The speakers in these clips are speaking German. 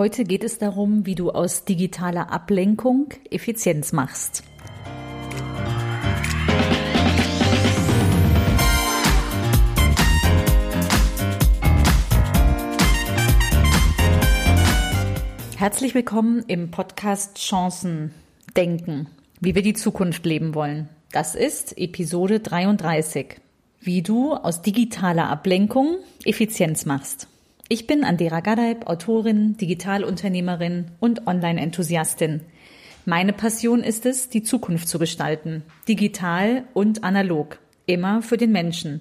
Heute geht es darum, wie du aus digitaler Ablenkung Effizienz machst. Herzlich willkommen im Podcast Chancen denken, wie wir die Zukunft leben wollen. Das ist Episode 33, wie du aus digitaler Ablenkung Effizienz machst. Ich bin Andera Gadeib, Autorin, Digitalunternehmerin und Online-Enthusiastin. Meine Passion ist es, die Zukunft zu gestalten, digital und analog, immer für den Menschen.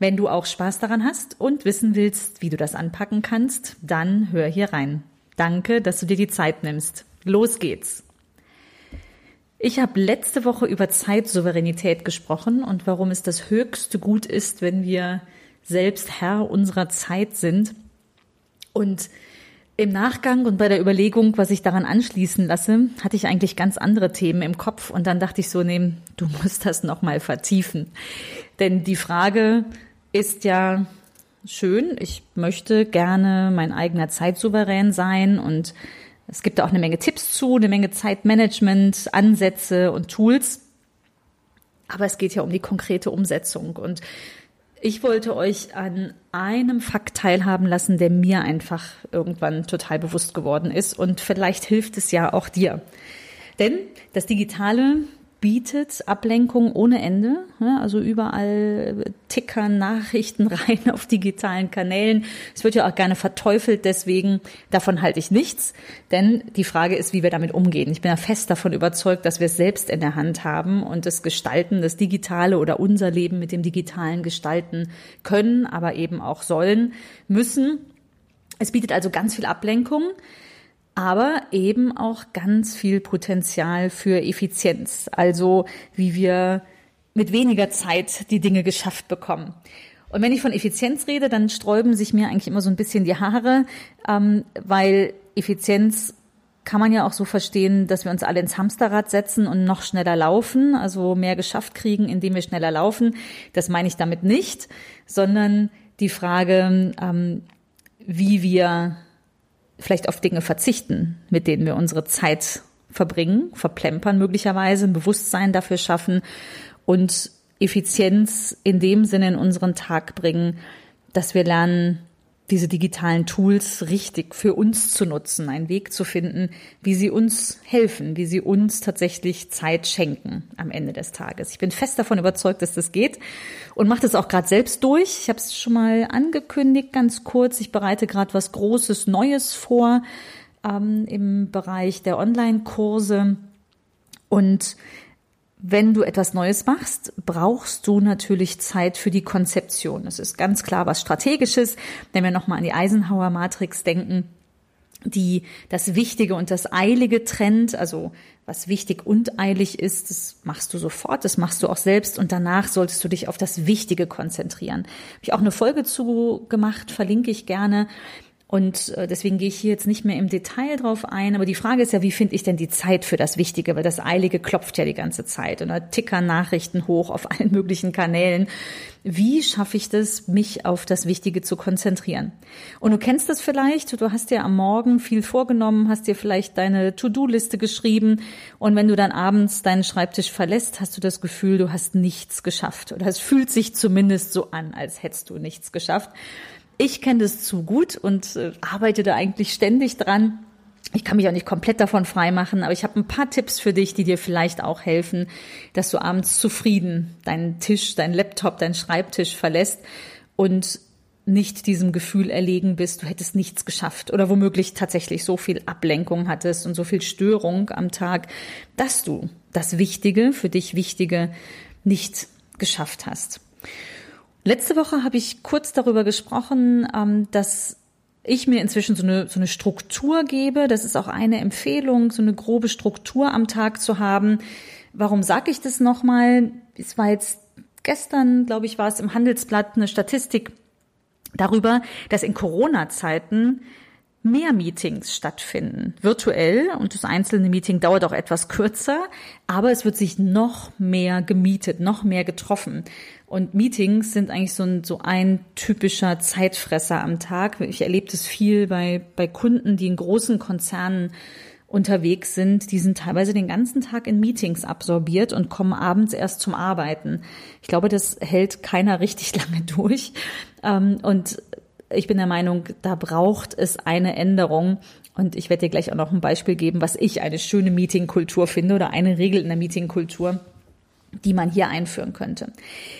Wenn du auch Spaß daran hast und wissen willst, wie du das anpacken kannst, dann hör hier rein. Danke, dass du dir die Zeit nimmst. Los geht's. Ich habe letzte Woche über Zeitsouveränität gesprochen und warum es das höchste Gut ist, wenn wir selbst Herr unserer Zeit sind. Und im Nachgang und bei der Überlegung, was ich daran anschließen lasse, hatte ich eigentlich ganz andere Themen im Kopf und dann dachte ich so, nee, du musst das nochmal vertiefen. Denn die Frage ist ja, schön. Ich möchte gerne mein eigener Zeitsouverän sein und es gibt auch eine Menge Tipps zu, eine Menge Zeitmanagement, Ansätze und Tools. Aber es geht ja um die konkrete Umsetzung und ich wollte euch an einem Fakt teilhaben lassen, der mir einfach irgendwann total bewusst geworden ist und vielleicht hilft es ja auch dir. Denn das Digitale bietet Ablenkung ohne Ende. Also überall tickern Nachrichten rein auf digitalen Kanälen. Es wird ja auch gerne verteufelt, deswegen davon halte ich nichts. Denn die Frage ist, wie wir damit umgehen. Ich bin ja fest davon überzeugt, dass wir es selbst in der Hand haben und das Gestalten, das Digitale oder unser Leben mit dem Digitalen gestalten können, aber eben auch sollen, müssen. Es bietet also ganz viel Ablenkung aber eben auch ganz viel Potenzial für Effizienz, also wie wir mit weniger Zeit die Dinge geschafft bekommen. Und wenn ich von Effizienz rede, dann sträuben sich mir eigentlich immer so ein bisschen die Haare, ähm, weil Effizienz kann man ja auch so verstehen, dass wir uns alle ins Hamsterrad setzen und noch schneller laufen, also mehr geschafft kriegen, indem wir schneller laufen. Das meine ich damit nicht, sondern die Frage, ähm, wie wir vielleicht auf Dinge verzichten, mit denen wir unsere Zeit verbringen, verplempern möglicherweise, ein Bewusstsein dafür schaffen und Effizienz in dem Sinne in unseren Tag bringen, dass wir lernen, diese digitalen Tools richtig für uns zu nutzen, einen Weg zu finden, wie sie uns helfen, wie sie uns tatsächlich Zeit schenken am Ende des Tages. Ich bin fest davon überzeugt, dass das geht und mache das auch gerade selbst durch. Ich habe es schon mal angekündigt, ganz kurz. Ich bereite gerade was Großes, Neues vor ähm, im Bereich der Online-Kurse und wenn du etwas Neues machst, brauchst du natürlich Zeit für die Konzeption. Es ist ganz klar was Strategisches. Wenn wir nochmal an die Eisenhower Matrix denken, die das Wichtige und das Eilige trennt, also was wichtig und eilig ist, das machst du sofort, das machst du auch selbst und danach solltest du dich auf das Wichtige konzentrieren. Habe ich auch eine Folge zu gemacht, verlinke ich gerne. Und äh, deswegen gehe ich hier jetzt nicht mehr im Detail drauf ein. Aber die Frage ist ja, wie finde ich denn die Zeit für das Wichtige? Weil das Eilige klopft ja die ganze Zeit und da tickern Nachrichten hoch auf allen möglichen Kanälen. Wie schaffe ich das, mich auf das Wichtige zu konzentrieren? Und du kennst das vielleicht, du hast dir am Morgen viel vorgenommen, hast dir vielleicht deine To-Do-Liste geschrieben und wenn du dann abends deinen Schreibtisch verlässt, hast du das Gefühl, du hast nichts geschafft. Oder es fühlt sich zumindest so an, als hättest du nichts geschafft. Ich kenne das zu gut und äh, arbeite da eigentlich ständig dran. Ich kann mich auch nicht komplett davon freimachen, aber ich habe ein paar Tipps für dich, die dir vielleicht auch helfen, dass du abends zufrieden deinen Tisch, deinen Laptop, deinen Schreibtisch verlässt und nicht diesem Gefühl erlegen bist, du hättest nichts geschafft oder womöglich tatsächlich so viel Ablenkung hattest und so viel Störung am Tag, dass du das Wichtige, für dich Wichtige nicht geschafft hast. Letzte Woche habe ich kurz darüber gesprochen, ähm, dass ich mir inzwischen so eine, so eine Struktur gebe. Das ist auch eine Empfehlung, so eine grobe Struktur am Tag zu haben. Warum sage ich das nochmal? Es war jetzt gestern, glaube ich, war es im Handelsblatt eine Statistik darüber, dass in Corona-Zeiten mehr Meetings stattfinden, virtuell und das einzelne Meeting dauert auch etwas kürzer, aber es wird sich noch mehr gemietet, noch mehr getroffen. Und Meetings sind eigentlich so ein, so ein typischer Zeitfresser am Tag. Ich erlebe das viel bei, bei Kunden, die in großen Konzernen unterwegs sind, die sind teilweise den ganzen Tag in Meetings absorbiert und kommen abends erst zum Arbeiten. Ich glaube, das hält keiner richtig lange durch. Ähm, und ich bin der Meinung, da braucht es eine Änderung. Und ich werde dir gleich auch noch ein Beispiel geben, was ich eine schöne Meetingkultur finde oder eine Regel in der Meetingkultur die man hier einführen könnte.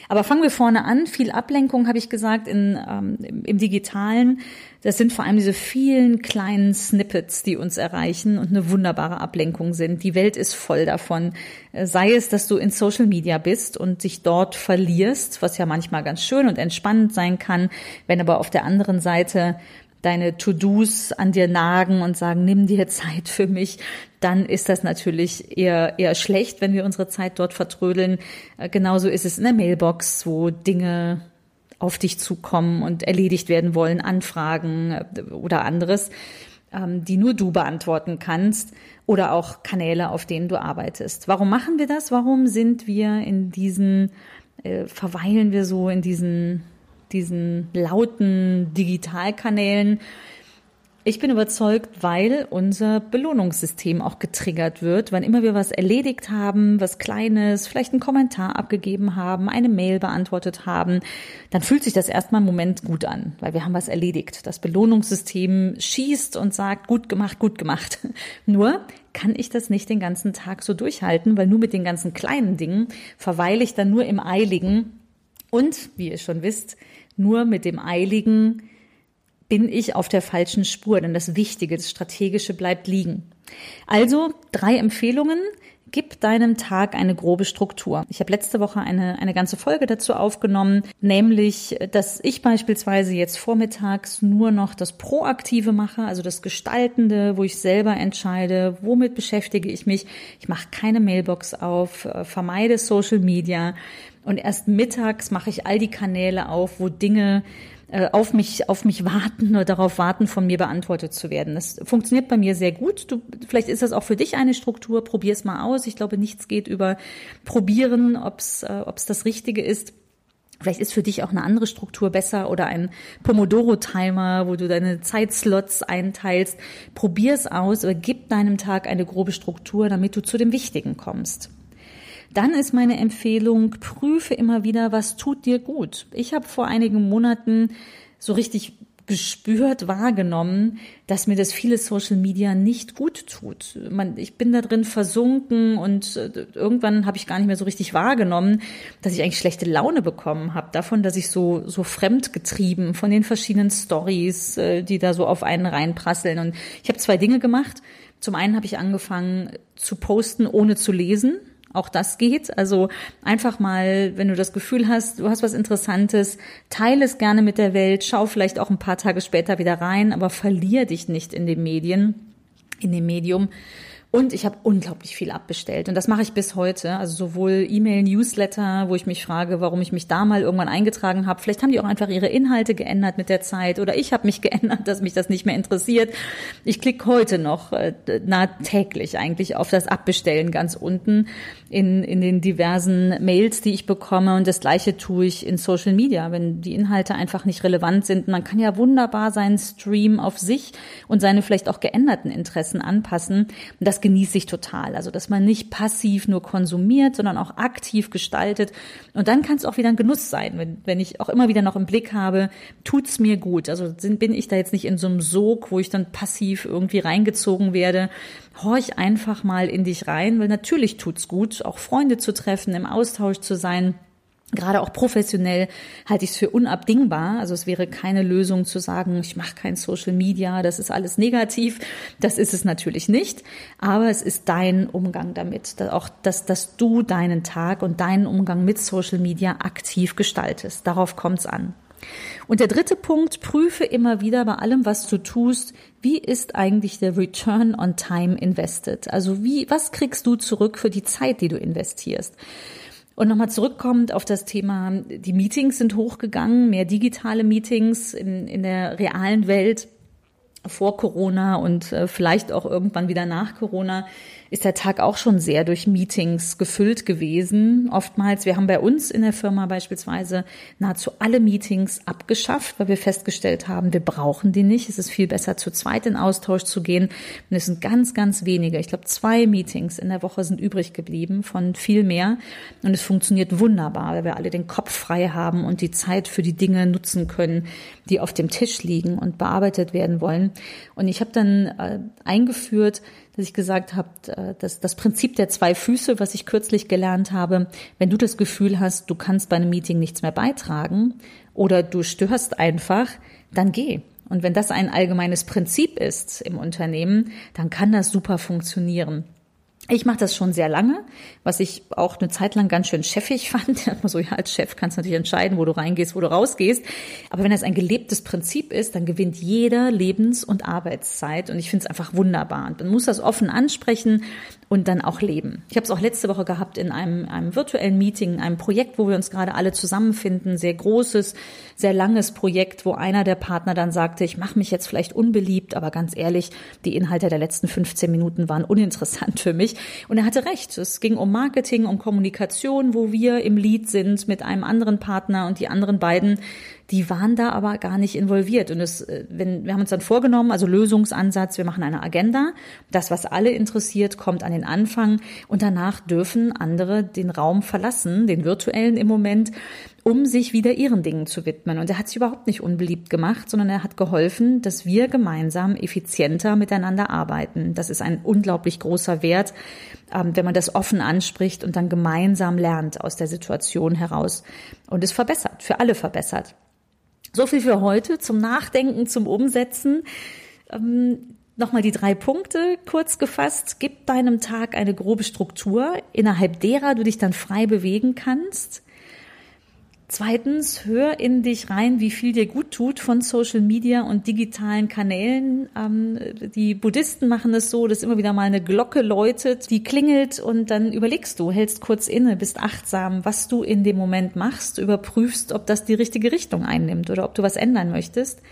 Aber fangen wir vorne an. Viel Ablenkung habe ich gesagt in, ähm, im, im Digitalen. Das sind vor allem diese vielen kleinen Snippets, die uns erreichen und eine wunderbare Ablenkung sind. Die Welt ist voll davon. Äh, sei es, dass du in Social Media bist und dich dort verlierst, was ja manchmal ganz schön und entspannend sein kann, wenn aber auf der anderen Seite deine To-Dos an dir nagen und sagen, nimm dir Zeit für mich, dann ist das natürlich eher, eher schlecht, wenn wir unsere Zeit dort vertrödeln. Äh, genauso ist es in der Mailbox, wo Dinge auf dich zukommen und erledigt werden wollen, Anfragen äh, oder anderes, ähm, die nur du beantworten kannst oder auch Kanäle, auf denen du arbeitest. Warum machen wir das? Warum sind wir in diesen, äh, verweilen wir so in diesen diesen lauten Digitalkanälen. Ich bin überzeugt, weil unser Belohnungssystem auch getriggert wird. Wann immer wir was erledigt haben, was Kleines, vielleicht einen Kommentar abgegeben haben, eine Mail beantwortet haben, dann fühlt sich das erstmal einen Moment gut an, weil wir haben was erledigt. Das Belohnungssystem schießt und sagt, gut gemacht, gut gemacht. Nur kann ich das nicht den ganzen Tag so durchhalten, weil nur mit den ganzen kleinen Dingen verweile ich dann nur im Eiligen. Und, wie ihr schon wisst, nur mit dem Eiligen bin ich auf der falschen Spur, denn das Wichtige, das Strategische bleibt liegen. Also drei Empfehlungen. Gib deinem Tag eine grobe Struktur. Ich habe letzte Woche eine, eine ganze Folge dazu aufgenommen, nämlich, dass ich beispielsweise jetzt vormittags nur noch das Proaktive mache, also das Gestaltende, wo ich selber entscheide, womit beschäftige ich mich. Ich mache keine Mailbox auf, äh, vermeide Social Media, und erst mittags mache ich all die Kanäle auf, wo Dinge äh, auf mich, auf mich warten oder darauf warten, von mir beantwortet zu werden. Das funktioniert bei mir sehr gut. Du, vielleicht ist das auch für dich eine Struktur. Probier es mal aus. Ich glaube, nichts geht über probieren, ob es äh, ob's das Richtige ist. Vielleicht ist für dich auch eine andere Struktur besser oder ein Pomodoro-Timer, wo du deine Zeitslots einteilst. Probier es aus, aber gib deinem Tag eine grobe Struktur, damit du zu dem Wichtigen kommst. Dann ist meine Empfehlung, prüfe immer wieder, was tut dir gut. Ich habe vor einigen Monaten so richtig gespürt, wahrgenommen, dass mir das viele Social Media nicht gut tut. Man, ich bin da drin versunken und äh, irgendwann habe ich gar nicht mehr so richtig wahrgenommen, dass ich eigentlich schlechte Laune bekommen habe davon, dass ich so so fremdgetrieben von den verschiedenen Stories, äh, die da so auf einen reinprasseln. Und ich habe zwei Dinge gemacht. Zum einen habe ich angefangen zu posten, ohne zu lesen. Auch das geht. Also einfach mal, wenn du das Gefühl hast, du hast was Interessantes, teile es gerne mit der Welt, schau vielleicht auch ein paar Tage später wieder rein, aber verlier dich nicht in den Medien, in dem Medium. Und ich habe unglaublich viel abbestellt. Und das mache ich bis heute. Also sowohl E-Mail, Newsletter, wo ich mich frage, warum ich mich da mal irgendwann eingetragen habe. Vielleicht haben die auch einfach ihre Inhalte geändert mit der Zeit. Oder ich habe mich geändert, dass mich das nicht mehr interessiert. Ich klicke heute noch äh, nah täglich eigentlich auf das Abbestellen ganz unten in, in den diversen Mails, die ich bekomme. Und das gleiche tue ich in Social Media, wenn die Inhalte einfach nicht relevant sind. Man kann ja wunderbar seinen Stream auf sich und seine vielleicht auch geänderten Interessen anpassen. Und das genieße ich total. Also, dass man nicht passiv nur konsumiert, sondern auch aktiv gestaltet. Und dann kann es auch wieder ein Genuss sein, wenn, wenn ich auch immer wieder noch im Blick habe, tut's mir gut. Also bin ich da jetzt nicht in so einem Sog, wo ich dann passiv irgendwie reingezogen werde. Horch einfach mal in dich rein, weil natürlich tut's gut, auch Freunde zu treffen, im Austausch zu sein gerade auch professionell halte ich es für unabdingbar. Also es wäre keine Lösung zu sagen, ich mache kein Social Media, das ist alles negativ. Das ist es natürlich nicht. Aber es ist dein Umgang damit. Auch, dass, dass du deinen Tag und deinen Umgang mit Social Media aktiv gestaltest. Darauf kommt es an. Und der dritte Punkt, prüfe immer wieder bei allem, was du tust, wie ist eigentlich der Return on Time invested? Also wie, was kriegst du zurück für die Zeit, die du investierst? Und nochmal zurückkommend auf das Thema, die Meetings sind hochgegangen, mehr digitale Meetings in, in der realen Welt. vor Corona und äh, vielleicht auch irgendwann wieder nach Corona ist der Tag auch schon sehr durch Meetings gefüllt gewesen. Oftmals, wir haben bei uns in der Firma beispielsweise nahezu alle Meetings abgeschafft, weil wir festgestellt haben, wir brauchen die nicht. Es ist viel besser, zu zweit in Austausch zu gehen. Und es sind ganz, ganz wenige. Ich glaube, zwei Meetings in der Woche sind übrig geblieben von viel mehr. Und es funktioniert wunderbar, weil wir alle den Kopf frei haben und die Zeit für die Dinge nutzen können, die auf dem Tisch liegen und bearbeitet werden wollen. Und ich habe dann äh, eingeführt, dass ich gesagt habe, äh, dass das Prinzip der zwei Füße, was ich kürzlich gelernt habe, wenn du das Gefühl hast, du kannst bei einem Meeting nichts mehr beitragen oder du störst einfach, dann geh. Und wenn das ein allgemeines Prinzip ist im Unternehmen, dann kann das super funktionieren. Ich mache das schon sehr lange, was ich auch eine Zeit lang ganz schön chefig fand. so, ja, als Chef kannst du natürlich entscheiden, wo du reingehst, wo du rausgehst. Aber wenn das ein gelebtes Prinzip ist, dann gewinnt jeder Lebens- und Arbeitszeit. Und ich finde es einfach wunderbar. Und man muss das offen ansprechen und dann auch leben. Ich habe es auch letzte Woche gehabt in einem, einem virtuellen Meeting, einem Projekt, wo wir uns gerade alle zusammenfinden. Sehr großes, sehr langes Projekt, wo einer der Partner dann sagte, ich mache mich jetzt vielleicht unbeliebt, aber ganz ehrlich, die Inhalte der letzten 15 Minuten waren uninteressant für mich. Und er hatte recht. Es ging um Marketing, um Kommunikation, wo wir im Lead sind mit einem anderen Partner und die anderen beiden die waren da aber gar nicht involviert. Und es, äh, wenn, wir haben uns dann vorgenommen, also Lösungsansatz, wir machen eine Agenda. Das, was alle interessiert, kommt an den Anfang und danach dürfen andere den Raum verlassen, den virtuellen im Moment, um sich wieder ihren Dingen zu widmen. Und er hat sich überhaupt nicht unbeliebt gemacht, sondern er hat geholfen, dass wir gemeinsam effizienter miteinander arbeiten. Das ist ein unglaublich großer Wert, ähm, wenn man das offen anspricht und dann gemeinsam lernt aus der Situation heraus und es verbessert, für alle verbessert. So viel für heute zum Nachdenken, zum Umsetzen. Ähm, Nochmal die drei Punkte kurz gefasst. Gib deinem Tag eine grobe Struktur, innerhalb derer du dich dann frei bewegen kannst. Zweitens, hör in dich rein, wie viel dir gut tut von Social Media und digitalen Kanälen. Ähm, die Buddhisten machen es so, dass immer wieder mal eine Glocke läutet, die klingelt und dann überlegst du, hältst kurz inne, bist achtsam, was du in dem Moment machst, überprüfst, ob das die richtige Richtung einnimmt oder ob du was ändern möchtest.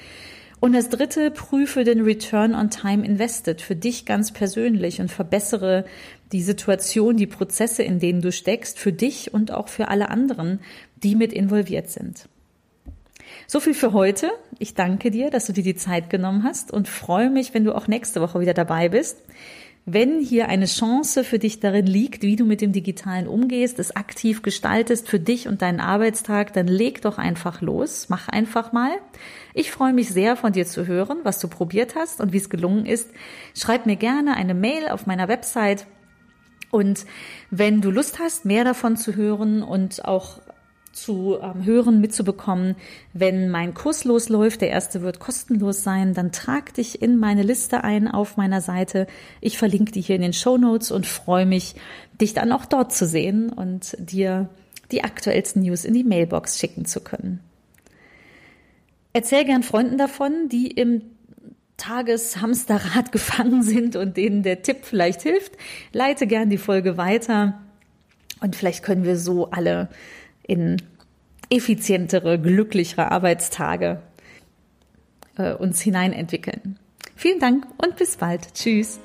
Und das dritte, prüfe den Return on Time Invested für dich ganz persönlich und verbessere die Situation, die Prozesse, in denen du steckst, für dich und auch für alle anderen, die mit involviert sind. So viel für heute. Ich danke dir, dass du dir die Zeit genommen hast und freue mich, wenn du auch nächste Woche wieder dabei bist. Wenn hier eine Chance für dich darin liegt, wie du mit dem Digitalen umgehst, es aktiv gestaltest für dich und deinen Arbeitstag, dann leg doch einfach los. Mach einfach mal. Ich freue mich sehr, von dir zu hören, was du probiert hast und wie es gelungen ist. Schreib mir gerne eine Mail auf meiner Website. Und wenn du Lust hast, mehr davon zu hören und auch zu ähm, hören, mitzubekommen, wenn mein Kurs losläuft. Der erste wird kostenlos sein. Dann trag dich in meine Liste ein auf meiner Seite. Ich verlinke die hier in den Show Notes und freue mich, dich dann auch dort zu sehen und dir die aktuellsten News in die Mailbox schicken zu können. Erzähl gern Freunden davon, die im Tageshamsterrad gefangen sind und denen der Tipp vielleicht hilft. Leite gern die Folge weiter und vielleicht können wir so alle in effizientere, glücklichere Arbeitstage äh, uns hineinentwickeln. Vielen Dank und bis bald. Tschüss.